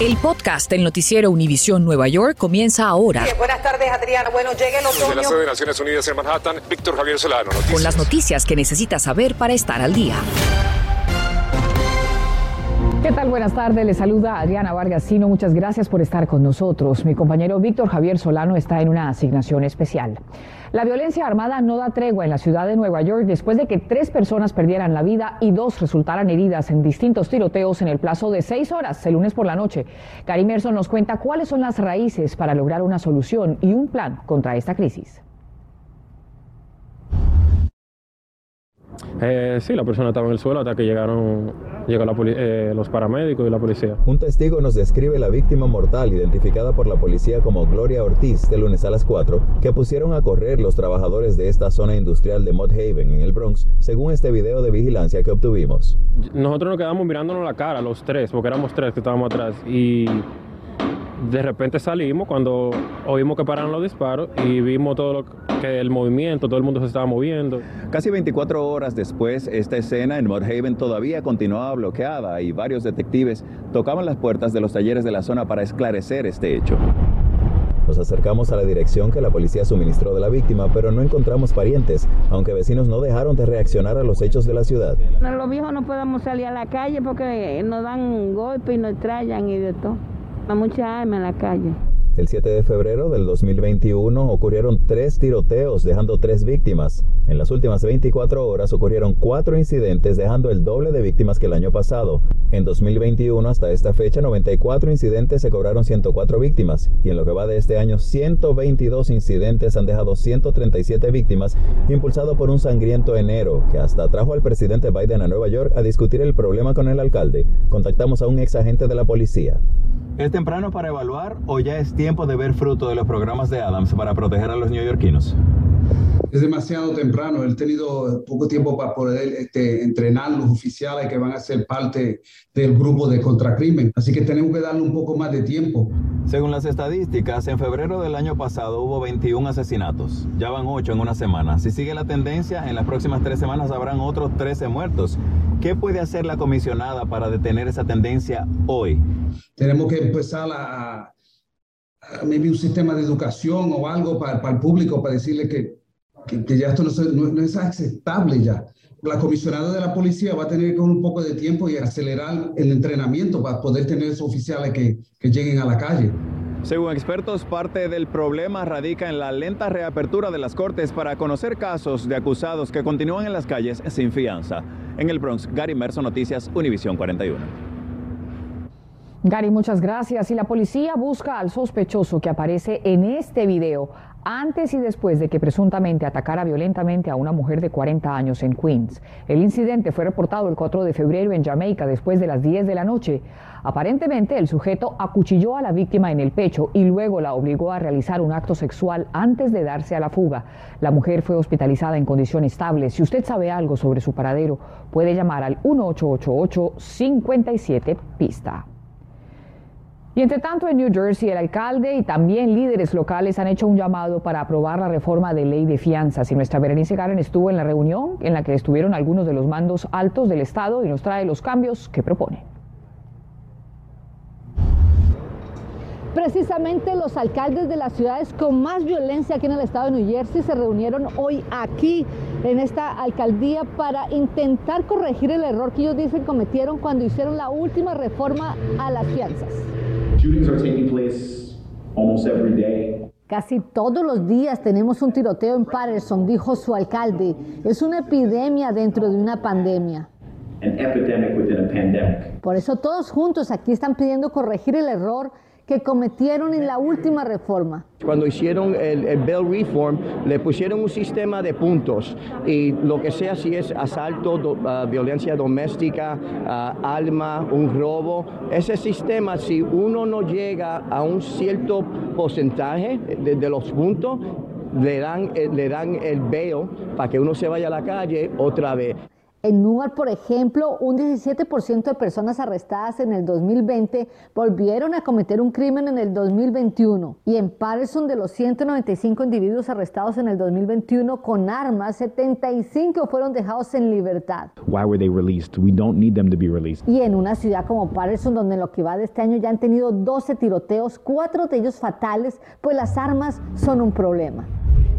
El podcast del noticiero Univisión Nueva York comienza ahora. buenas tardes, Adriana. Bueno, llega el otoño. De la sede de Naciones Unidas en Manhattan, Víctor Javier Solano. Noticias. Con las noticias que necesitas saber para estar al día. ¿Qué tal? Buenas tardes. Le saluda Adriana Vargasino. Muchas gracias por estar con nosotros. Mi compañero Víctor Javier Solano está en una asignación especial. La violencia armada no da tregua en la ciudad de Nueva York después de que tres personas perdieran la vida y dos resultaran heridas en distintos tiroteos en el plazo de seis horas el lunes por la noche. Gary Merson nos cuenta cuáles son las raíces para lograr una solución y un plan contra esta crisis. Eh, sí, la persona estaba en el suelo hasta que llegaron llegó eh, los paramédicos y la policía. Un testigo nos describe la víctima mortal identificada por la policía como Gloria Ortiz de lunes a las 4, que pusieron a correr los trabajadores de esta zona industrial de Mott Haven en el Bronx, según este video de vigilancia que obtuvimos. Nosotros nos quedamos mirándonos la cara, los tres, porque éramos tres que estábamos atrás, y de repente salimos cuando oímos que pararon los disparos y vimos todo lo que el movimiento, todo el mundo se estaba moviendo. Casi 24 horas después, esta escena en Haven todavía continuaba bloqueada y varios detectives tocaban las puertas de los talleres de la zona para esclarecer este hecho. Nos acercamos a la dirección que la policía suministró de la víctima, pero no encontramos parientes, aunque vecinos no dejaron de reaccionar a los hechos de la ciudad. Los viejos no podemos salir a la calle porque nos dan golpe y nos trayan y de todo mucha arma en la calle. El 7 de febrero del 2021 ocurrieron tres tiroteos dejando tres víctimas. En las últimas 24 horas ocurrieron cuatro incidentes dejando el doble de víctimas que el año pasado. En 2021 hasta esta fecha 94 incidentes se cobraron 104 víctimas y en lo que va de este año 122 incidentes han dejado 137 víctimas impulsado por un sangriento enero que hasta trajo al presidente Biden a Nueva York a discutir el problema con el alcalde. Contactamos a un ex agente de la policía. ¿Es temprano para evaluar o ya es tiempo de ver fruto de los programas de Adams para proteger a los neoyorquinos? Es demasiado temprano. He tenido poco tiempo para poder este, entrenar los oficiales que van a ser parte del grupo de contracrimen. Así que tenemos que darle un poco más de tiempo. Según las estadísticas, en febrero del año pasado hubo 21 asesinatos. Ya van 8 en una semana. Si sigue la tendencia, en las próximas tres semanas habrán otros 13 muertos. ¿Qué puede hacer la comisionada para detener esa tendencia hoy? Tenemos que empezar a, a maybe un sistema de educación o algo para, para el público para decirle que, que, ya esto no, no, es aceptable ya. La comisionada de la policía va a tener que con un poco de tiempo y acelerar el entrenamiento para poder tener esos oficiales que, que lleguen a la calle. Según expertos, parte del problema radica en la lenta reapertura de las cortes para conocer casos de acusados que continúan en las calles sin fianza. En el Bronx, Gary Merson, Noticias, Univisión 41. Gary, muchas gracias. Y la policía busca al sospechoso que aparece en este video antes y después de que presuntamente atacara violentamente a una mujer de 40 años en Queens. El incidente fue reportado el 4 de febrero en Jamaica después de las 10 de la noche. Aparentemente el sujeto acuchilló a la víctima en el pecho y luego la obligó a realizar un acto sexual antes de darse a la fuga. La mujer fue hospitalizada en condiciones estables. Si usted sabe algo sobre su paradero, puede llamar al 1888 57 pista. Y entre tanto, en New Jersey, el alcalde y también líderes locales han hecho un llamado para aprobar la reforma de ley de fianzas. Y nuestra Berenice Karen estuvo en la reunión en la que estuvieron algunos de los mandos altos del Estado y nos trae los cambios que propone. Precisamente los alcaldes de las ciudades con más violencia aquí en el estado de New Jersey se reunieron hoy aquí en esta alcaldía para intentar corregir el error que ellos dicen cometieron cuando hicieron la última reforma a las fianzas. Casi todos los días tenemos un tiroteo en Patterson, dijo su alcalde. Es una epidemia dentro de una pandemia. Por eso todos juntos aquí están pidiendo corregir el error que cometieron en la última reforma. Cuando hicieron el, el Bill Reform, le pusieron un sistema de puntos y lo que sea, si es asalto, ah, violencia doméstica, uh, alma, un robo, ese sistema, si uno no llega a un cierto porcentaje de, de los puntos, le dan, eh, le dan el veo para que uno se vaya a la calle otra vez. En Newark, por ejemplo, un 17% de personas arrestadas en el 2020 volvieron a cometer un crimen en el 2021. Y en Patterson, de los 195 individuos arrestados en el 2021 con armas, 75 fueron dejados en libertad. Why were they released? We don't need them to be released. Y en una ciudad como Patterson, donde en lo que va de este año ya han tenido 12 tiroteos, cuatro de ellos fatales, pues las armas son un problema.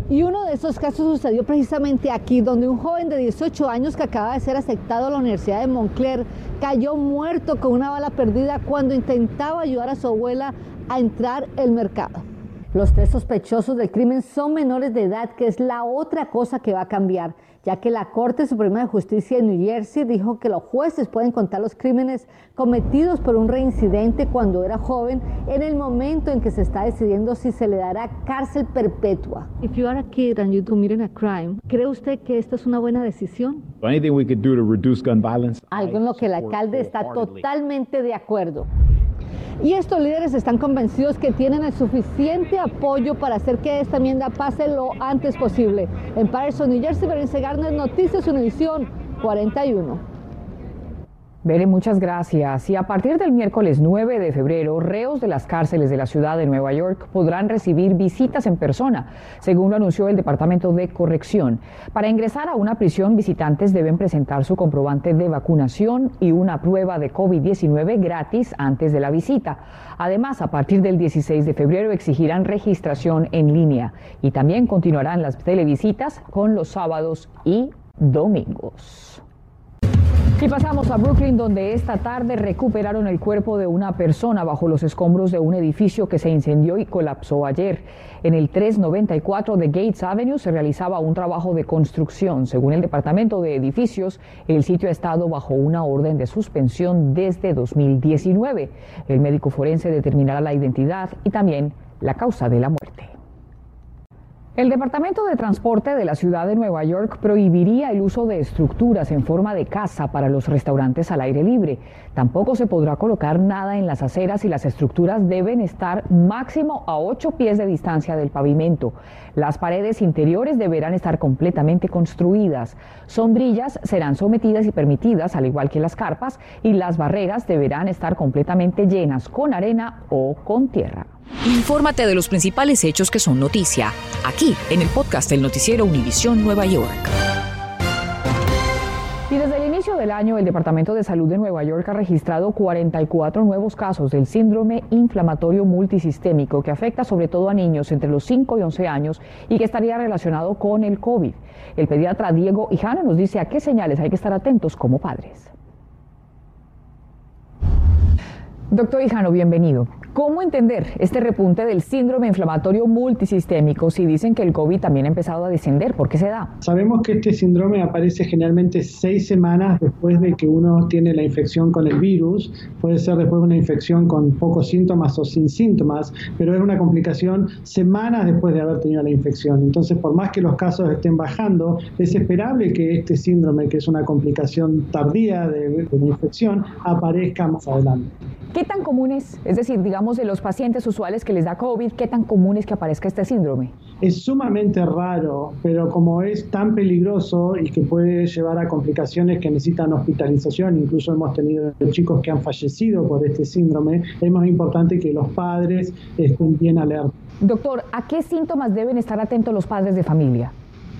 Y uno de esos casos sucedió precisamente aquí, donde un joven de 18 años que acaba de ser aceptado a la Universidad de Montclair cayó muerto con una bala perdida cuando intentaba ayudar a su abuela a entrar al mercado. Los tres sospechosos del crimen son menores de edad, que es la otra cosa que va a cambiar, ya que la Corte Suprema de Justicia de New Jersey dijo que los jueces pueden contar los crímenes cometidos por un reincidente cuando era joven en el momento en que se está decidiendo si se le dará cárcel perpetua. If you are a kid and you commit a crime, ¿cree usted que esto es una buena decisión? Anything we could do to reduce gun violence. Algo en lo que el alcalde está totalmente de acuerdo. Y estos líderes están convencidos que tienen el suficiente apoyo para hacer que esta enmienda pase lo antes posible. En Patterson, New Jersey, Berenice Garner, Noticias Univisión 41. Bere, muchas gracias. Y a partir del miércoles 9 de febrero, reos de las cárceles de la ciudad de Nueva York podrán recibir visitas en persona, según lo anunció el Departamento de Corrección. Para ingresar a una prisión, visitantes deben presentar su comprobante de vacunación y una prueba de COVID-19 gratis antes de la visita. Además, a partir del 16 de febrero exigirán registración en línea y también continuarán las televisitas con los sábados y domingos. Y pasamos a Brooklyn, donde esta tarde recuperaron el cuerpo de una persona bajo los escombros de un edificio que se incendió y colapsó ayer. En el 394 de Gates Avenue se realizaba un trabajo de construcción. Según el Departamento de Edificios, el sitio ha estado bajo una orden de suspensión desde 2019. El médico forense determinará la identidad y también la causa de la muerte. El Departamento de Transporte de la ciudad de Nueva York prohibiría el uso de estructuras en forma de casa para los restaurantes al aire libre. Tampoco se podrá colocar nada en las aceras y las estructuras deben estar máximo a 8 pies de distancia del pavimento. Las paredes interiores deberán estar completamente construidas. Sombrillas serán sometidas y permitidas, al igual que las carpas, y las barreras deberán estar completamente llenas con arena o con tierra. Infórmate de los principales hechos que son noticia, aquí en el podcast del noticiero Univisión Nueva York. Y desde el inicio del año, el Departamento de Salud de Nueva York ha registrado 44 nuevos casos del síndrome inflamatorio multisistémico que afecta sobre todo a niños entre los 5 y 11 años y que estaría relacionado con el COVID. El pediatra Diego Hijano nos dice a qué señales hay que estar atentos como padres. Doctor Hijano, bienvenido. ¿Cómo entender este repunte del síndrome inflamatorio multisistémico si dicen que el COVID también ha empezado a descender? ¿Por qué se da? Sabemos que este síndrome aparece generalmente seis semanas después de que uno tiene la infección con el virus. Puede ser después de una infección con pocos síntomas o sin síntomas, pero es una complicación semanas después de haber tenido la infección. Entonces, por más que los casos estén bajando, es esperable que este síndrome, que es una complicación tardía de, de la infección, aparezca más adelante. ¿Qué tan común es? Es decir, digamos, de los pacientes usuales que les da COVID, ¿qué tan común es que aparezca este síndrome? Es sumamente raro, pero como es tan peligroso y que puede llevar a complicaciones que necesitan hospitalización, incluso hemos tenido chicos que han fallecido por este síndrome, es más importante que los padres estén bien alerta. Doctor, ¿a qué síntomas deben estar atentos los padres de familia?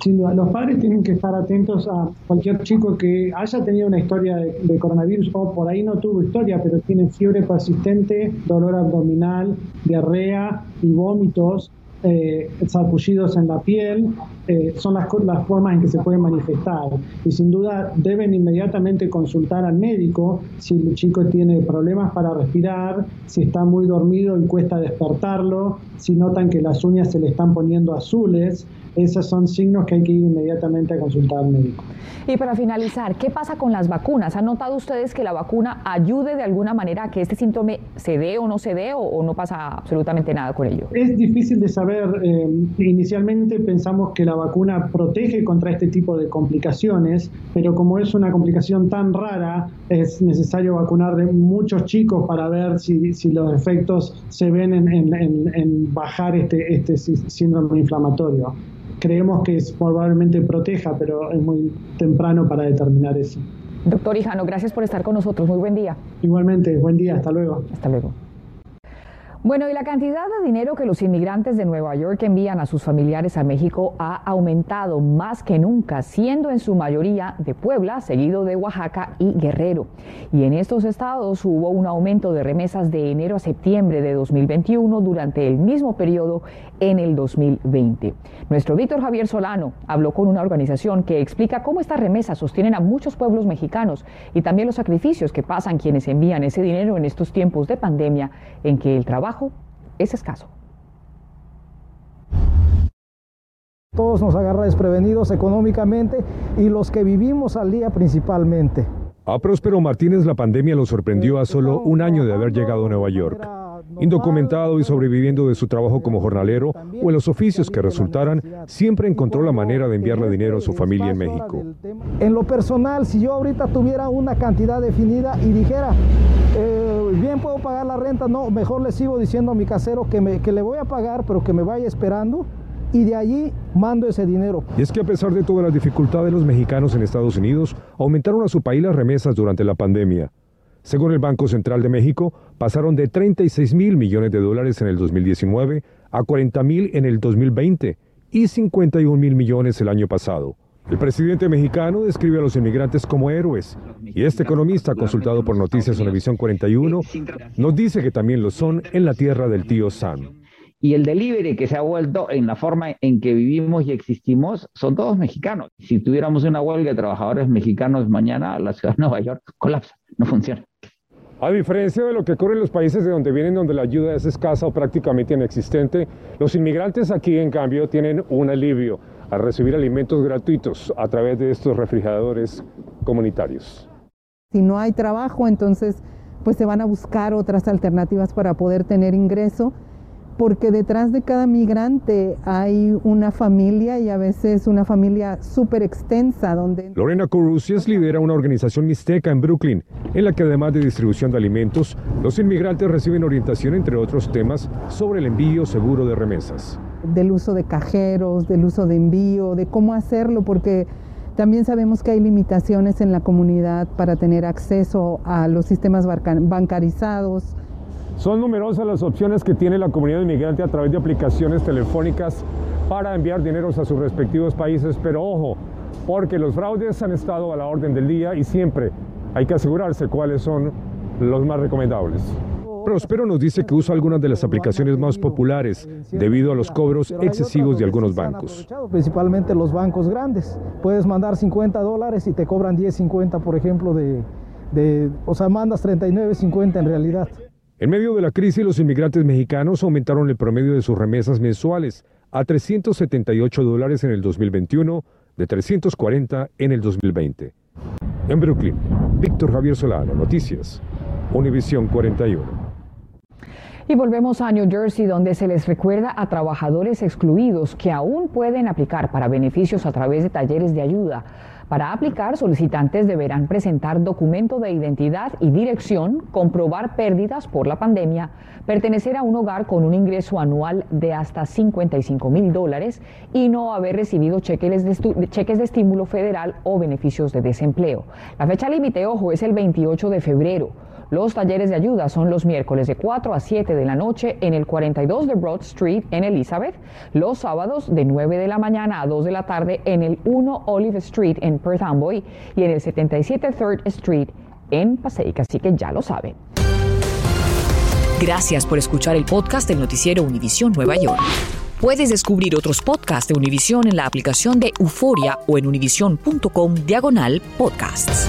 Sin duda, los padres tienen que estar atentos a cualquier chico que haya tenido una historia de, coronavirus o por ahí no tuvo historia, pero tiene fiebre persistente, dolor abdominal, diarrea y vómitos eh, en la piel, eh, son las, las, formas en que se pueden manifestar. Y sin duda deben inmediatamente consultar al médico si el chico tiene problemas para respirar, si está muy dormido y cuesta despertarlo, si notan que las uñas se le están poniendo azules. Esos son signos que hay que ir inmediatamente a consultar al médico. Y para finalizar, ¿qué pasa con las vacunas? ¿Han notado ustedes que la vacuna ayude de alguna manera a que este síntoma se dé o no se dé o, no pasa absolutamente nada con ello? Es difícil de saber. Eh, inicialmente pensamos que la vacuna protege contra este tipo de complicaciones, pero como es una complicación tan rara, es necesario vacunar de muchos chicos para ver si, si los efectos se ven en, en, en bajar este, este síndrome inflamatorio creemos que probablemente proteja, pero es muy temprano para determinar eso. Doctor Hijano, gracias por estar con nosotros. Muy buen día. Igualmente, buen día. Hasta luego. Hasta luego. Bueno, y la cantidad de dinero que los inmigrantes de Nueva York envían a sus familiares a México ha aumentado más que nunca, siendo en su mayoría de Puebla, seguido de Oaxaca y Guerrero. Y en estos estados hubo un aumento de remesas de enero a septiembre de 2021 durante el mismo periodo en el 2020. Nuestro Víctor Javier Solano habló con una organización que explica cómo estas remesas sostienen a muchos pueblos mexicanos y también los sacrificios que pasan quienes envían ese dinero en estos tiempos de pandemia en que el trabajo es escaso. Todos nos agarra desprevenidos económicamente y los que vivimos al día principalmente. A Próspero Martínez la pandemia lo sorprendió a solo un año de haber llegado a Nueva York. Indocumentado y sobreviviendo de su trabajo como jornalero o en los oficios que resultaran, siempre encontró la manera de enviarle dinero a su familia en México. En lo personal, si yo ahorita tuviera una cantidad definida y dijera, eh, bien puedo pagar la renta, no, mejor le sigo diciendo a mi casero que, me, que le voy a pagar, pero que me vaya esperando y de allí mando ese dinero. Y es que a pesar de todas las dificultades, los mexicanos en Estados Unidos aumentaron a su país las remesas durante la pandemia. Según el Banco Central de México, pasaron de 36 mil millones de dólares en el 2019 a 40 mil en el 2020 y 51 mil millones el año pasado. El presidente mexicano describe a los inmigrantes como héroes y este economista, consultado por Noticias Univisión 41, nos dice que también lo son en la tierra del tío Sam. Y el delivery que se ha vuelto en la forma en que vivimos y existimos son todos mexicanos. Si tuviéramos una huelga de trabajadores mexicanos mañana, la ciudad de Nueva York colapsa, no funciona. A diferencia de lo que ocurre en los países de donde vienen, donde la ayuda es escasa o prácticamente inexistente, los inmigrantes aquí, en cambio, tienen un alivio al recibir alimentos gratuitos a través de estos refrigeradores comunitarios. Si no hay trabajo, entonces pues se van a buscar otras alternativas para poder tener ingreso porque detrás de cada migrante hay una familia y a veces una familia súper extensa donde... Lorena Corusias lidera una organización mixteca en Brooklyn, en la que además de distribución de alimentos, los inmigrantes reciben orientación, entre otros temas, sobre el envío seguro de remesas. Del uso de cajeros, del uso de envío, de cómo hacerlo, porque también sabemos que hay limitaciones en la comunidad para tener acceso a los sistemas bancarizados son numerosas las opciones que tiene la comunidad inmigrante a través de aplicaciones telefónicas para enviar dineros a sus respectivos países, pero ojo, porque los fraudes han estado a la orden del día y siempre hay que asegurarse cuáles son los más recomendables. Prospero nos dice que usa algunas de las aplicaciones más populares debido a los cobros excesivos de algunos bancos. Principalmente los bancos grandes. Puedes mandar 50 dólares y te cobran 10.50, por ejemplo, de, de, o sea, mandas 39.50 en realidad. En medio de la crisis, los inmigrantes mexicanos aumentaron el promedio de sus remesas mensuales a 378 dólares en el 2021, de 340 en el 2020. En Brooklyn, Víctor Javier Solano, Noticias, Univisión 41. Y volvemos a New Jersey, donde se les recuerda a trabajadores excluidos que aún pueden aplicar para beneficios a través de talleres de ayuda. Para aplicar, solicitantes deberán presentar documento de identidad y dirección, comprobar pérdidas por la pandemia, pertenecer a un hogar con un ingreso anual de hasta 55 mil dólares y no haber recibido cheques de, cheques de estímulo federal o beneficios de desempleo. La fecha límite, ojo, es el 28 de febrero. Los talleres de ayuda son los miércoles de 4 a 7 de la noche en el 42 de Broad Street en Elizabeth, los sábados de 9 de la mañana a 2 de la tarde en el 1 Olive Street en Perth Amboy y en el 77 3rd Street en Passaic, así que ya lo saben. Gracias por escuchar el podcast del noticiero Univisión Nueva York. Puedes descubrir otros podcasts de Univisión en la aplicación de Euforia o en univision.com diagonal podcasts.